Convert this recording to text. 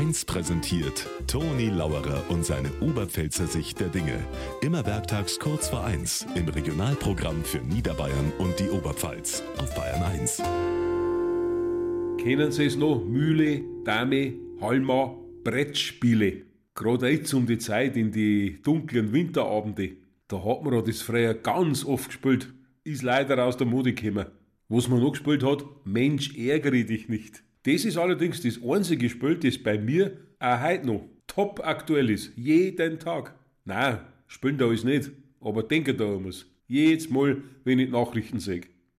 1 präsentiert Toni Lauerer und seine Oberpfälzer Sicht der Dinge. Immer werktags kurz vor 1 im Regionalprogramm für Niederbayern und die Oberpfalz auf Bayern 1. Kennen Sie es noch? Mühle, Dame, Halma, Brettspiele. Gerade jetzt um die Zeit in die dunklen Winterabende. Da hat man das früher ganz oft gespielt. Ist leider aus der Mode gekommen. Was man noch gespielt hat, Mensch, ärgere dich nicht. Das ist allerdings das einzige Spiel, das bei mir auch heute noch top aktuell ist. Jeden Tag. Nein, spielen da ist nicht. Aber denke da es. Jedes Mal, wenn ich Nachrichten sehe.